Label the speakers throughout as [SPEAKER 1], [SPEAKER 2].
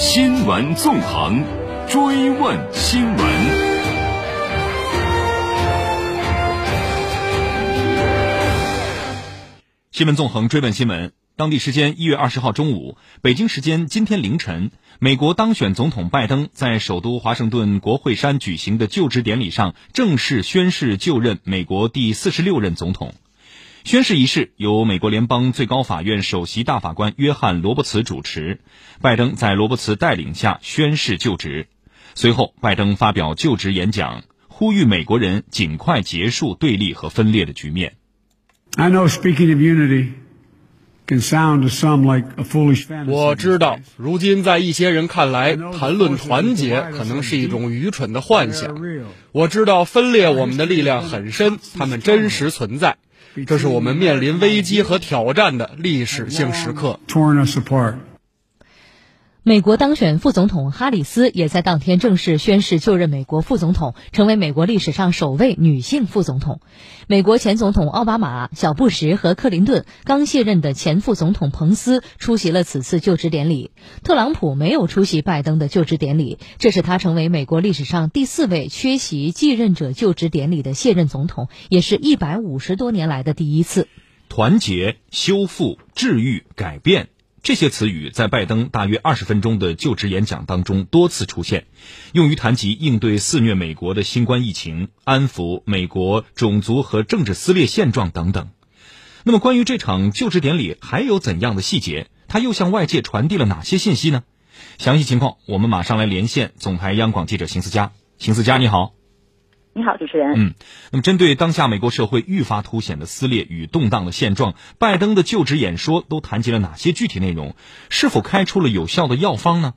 [SPEAKER 1] 新闻纵横，追问新闻。
[SPEAKER 2] 新闻纵横，追问新闻。当地时间一月二十号中午，北京时间今天凌晨，美国当选总统拜登在首都华盛顿国会山举行的就职典礼上，正式宣誓就任美国第四十六任总统。宣誓仪式由美国联邦最高法院首席大法官约翰·罗伯茨主持，拜登在罗伯茨带领下宣誓就职。随后，拜登发表就职演讲，呼吁美国人尽快结束对立和分裂的局面。
[SPEAKER 3] I know speaking of unity can sound to some like a foolish.
[SPEAKER 4] 我知道，如今在一些人看来，谈论团结可能是一种愚蠢的幻想。我知道分裂我们的力量很深，他们真实存在。这是我们面临危机和挑战的历史性时刻。
[SPEAKER 5] 美国当选副总统哈里斯也在当天正式宣誓就任美国副总统，成为美国历史上首位女性副总统。美国前总统奥巴马、小布什和克林顿刚卸任的前副总统彭斯出席了此次就职典礼。特朗普没有出席拜登的就职典礼，这是他成为美国历史上第四位缺席继任者就职典礼的卸任总统，也是一百五十多年来的第一次。
[SPEAKER 2] 团结、修复、治愈、改变。这些词语在拜登大约二十分钟的就职演讲当中多次出现，用于谈及应对肆虐美国的新冠疫情、安抚美国种族和政治撕裂现状等等。那么，关于这场就职典礼还有怎样的细节？它又向外界传递了哪些信息呢？详细情况，我们马上来连线总台央广记者邢思佳。邢思佳，你好。
[SPEAKER 6] 你好，主持人。
[SPEAKER 2] 嗯，那么针对当下美国社会愈发凸显的撕裂与动荡的现状，拜登的就职演说都谈及了哪些具体内容？是否开出了有效的药方呢？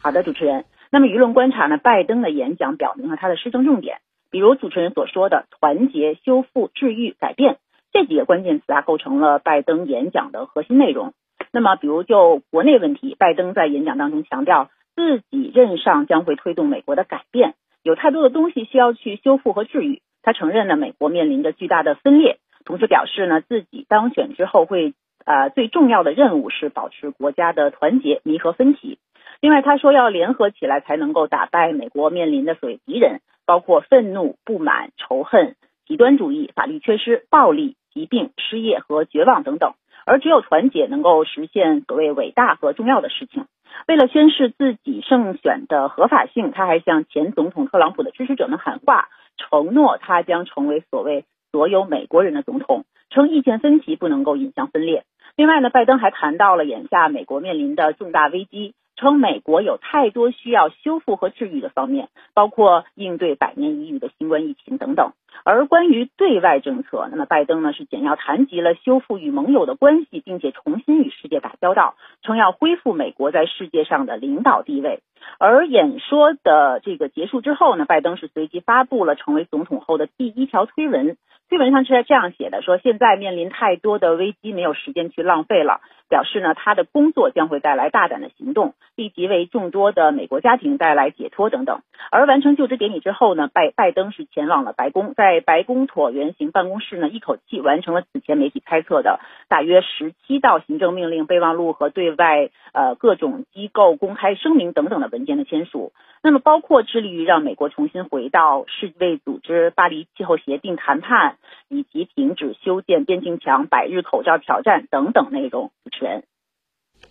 [SPEAKER 6] 好的，主持人。那么舆论观察呢？拜登的演讲表明了他的施政重点，比如主持人所说的团结、修复、治愈、改变这几个关键词啊，构成了拜登演讲的核心内容。那么，比如就国内问题，拜登在演讲当中强调，自己任上将会推动美国的改变。有太多的东西需要去修复和治愈。他承认呢，美国面临着巨大的分裂，同时表示呢，自己当选之后会呃最重要的任务是保持国家的团结，弥合分歧。另外，他说要联合起来才能够打败美国面临的所谓敌人，包括愤怒、不满、仇恨、极端主义、法律缺失、暴力、疾病、失业和绝望等等。而只有团结能够实现所谓伟大和重要的事情。为了宣示自己胜选的合法性，他还向前总统特朗普的支持者们喊话，承诺他将成为所谓所有美国人的总统，称意见分歧不能够引向分裂。另外呢，拜登还谈到了眼下美国面临的重大危机。称美国有太多需要修复和治愈的方面，包括应对百年一遇的新冠疫情等等。而关于对外政策，那么拜登呢是简要谈及了修复与盟友的关系，并且重新与世界打交道，称要恢复美国在世界上的领导地位。而演说的这个结束之后呢，拜登是随即发布了成为总统后的第一条推文。推文上是这样写的：说现在面临太多的危机，没有时间去浪费了。表示呢，他的工作将会带来大胆的行动，立即为众多的美国家庭带来解脱等等。而完成就职典礼之后呢，拜拜登是前往了白宫，在白宫椭圆形办公室呢，一口气完成了此前媒体猜测的大约十七道行政命令、备忘录和对外呃各种机构公开声明等等的文件的签署。那么，包括致力于让美国重新回到世卫组织巴黎气候协定谈判，以及停止修建边境墙、百日口罩挑战等等内容。主持人，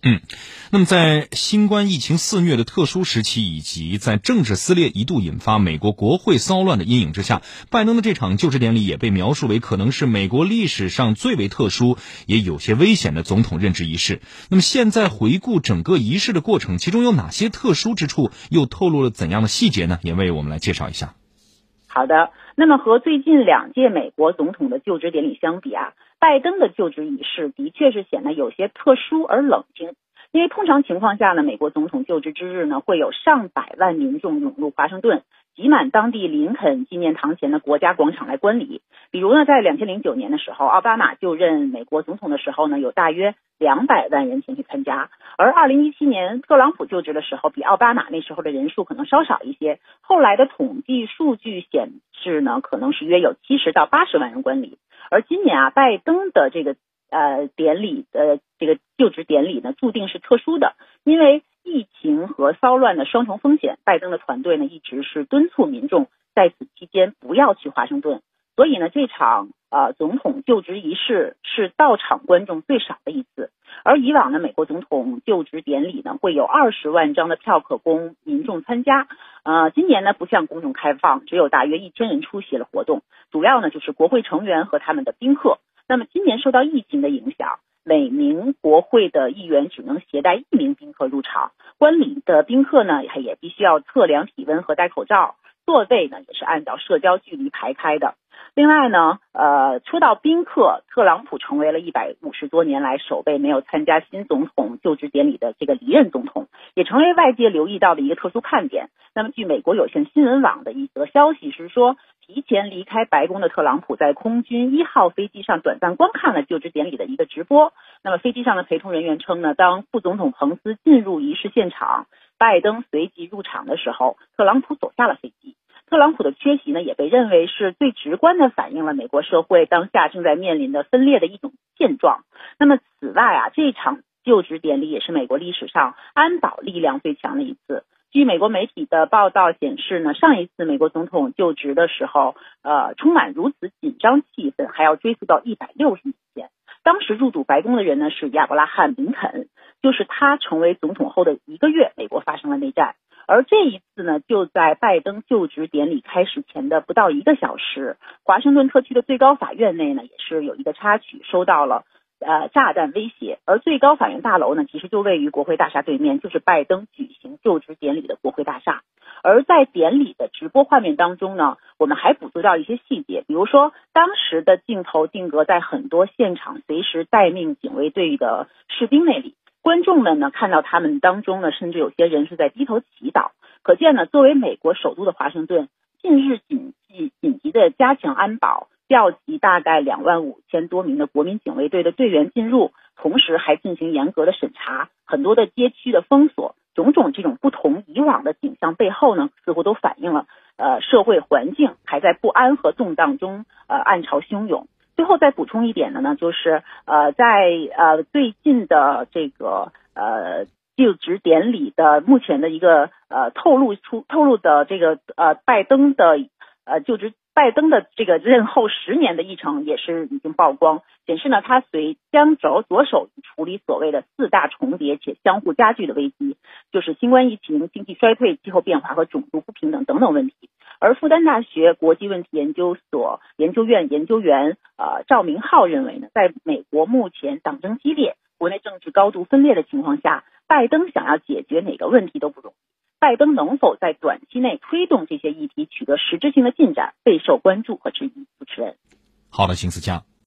[SPEAKER 2] 嗯，那么在新冠疫情肆虐的特殊时期，以及在政治撕裂一度引发美国国会骚乱的阴影之下，拜登的这场就职典礼也被描述为可能是美国历史上最为特殊、也有些危险的总统任职仪式。那么现在回顾整个仪式的过程，其中有哪些特殊之处，又透露了怎样的细节呢？也为我们来介绍一下。
[SPEAKER 6] 好的，那么和最近两届美国总统的就职典礼相比啊，拜登的就职仪式的确是显得有些特殊而冷清。因为通常情况下呢，美国总统就职之日呢，会有上百万民众涌入华盛顿，挤满当地林肯纪念堂前的国家广场来观礼。比如呢，在两千零九年的时候，奥巴马就任美国总统的时候呢，有大约两百万人前去参加。而二零一七年特朗普就职的时候，比奥巴马那时候的人数可能稍少一些。后来的统计数据显示呢，可能是约有七十到八十万人观礼。而今年啊，拜登的这个呃典礼的这个就职典礼呢，注定是特殊的，因为。疫情和骚乱的双重风险，拜登的团队呢一直是敦促民众在此期间不要去华盛顿。所以呢，这场呃总统就职仪式是到场观众最少的一次。而以往呢，美国总统就职典礼呢会有二十万张的票可供民众参加。呃，今年呢不向公众开放，只有大约一千人出席了活动，主要呢就是国会成员和他们的宾客。那么今年受到疫情的影响。每名国会的议员只能携带一名宾客入场，观礼的宾客呢，也必须要测量体温和戴口罩，座位呢也是按照社交距离排开的。另外呢，呃，说到宾客，特朗普成为了一百五十多年来首位没有参加新总统就职典礼的这个离任总统，也成为外界留意到的一个特殊看点。那么，据美国有线新闻网的一则消息是说。提前离开白宫的特朗普在空军一号飞机上短暂观看了就职典礼的一个直播。那么飞机上的陪同人员称呢，当副总统彭斯进入仪式现场，拜登随即入场的时候，特朗普走下了飞机。特朗普的缺席呢，也被认为是最直观的反映了美国社会当下正在面临的分裂的一种现状。那么此外啊，这场就职典礼也是美国历史上安保力量最强的一次。据美国媒体的报道显示呢，上一次美国总统就职的时候，呃，充满如此紧张气氛，还要追溯到一百六十年前。当时入主白宫的人呢是亚伯拉罕·林肯，就是他成为总统后的一个月，美国发生了内战。而这一次呢，就在拜登就职典礼开始前的不到一个小时，华盛顿特区的最高法院内呢，也是有一个插曲，收到了。呃，炸弹威胁，而最高法院大楼呢，其实就位于国会大厦对面，就是拜登举行就职典礼的国会大厦。而在典礼的直播画面当中呢，我们还捕捉到一些细节，比如说当时的镜头定格在很多现场随时待命警卫队的士兵那里，观众们呢看到他们当中呢，甚至有些人是在低头祈祷，可见呢，作为美国首都的华盛顿，近日紧急紧急的加强安保。调集大概两万五千多名的国民警卫队的队员进入，同时还进行严格的审查，很多的街区的封锁，种种这种不同以往的景象背后呢，似乎都反映了呃社会环境还在不安和动荡中呃暗潮汹涌。最后再补充一点的呢，就是呃在呃最近的这个呃就职典礼的目前的一个呃透露出透露的这个呃拜登的呃就职。拜登的这个任后十年的议程也是已经曝光，显示呢，他随将着着手处理所谓的四大重叠且相互加剧的危机，就是新冠疫情、经济衰退、气候变化和种族不平等等等问题。而复旦大学国际问题研究所研究院研究员呃赵明浩认为呢，在美国目前党争激烈、国内政治高度分裂的情况下，拜登想要解决哪个问题都不容易。拜登能否在短期内推动这些议题取得实质性的进展，备受关注和质疑。主持人，
[SPEAKER 2] 好的，邢思佳。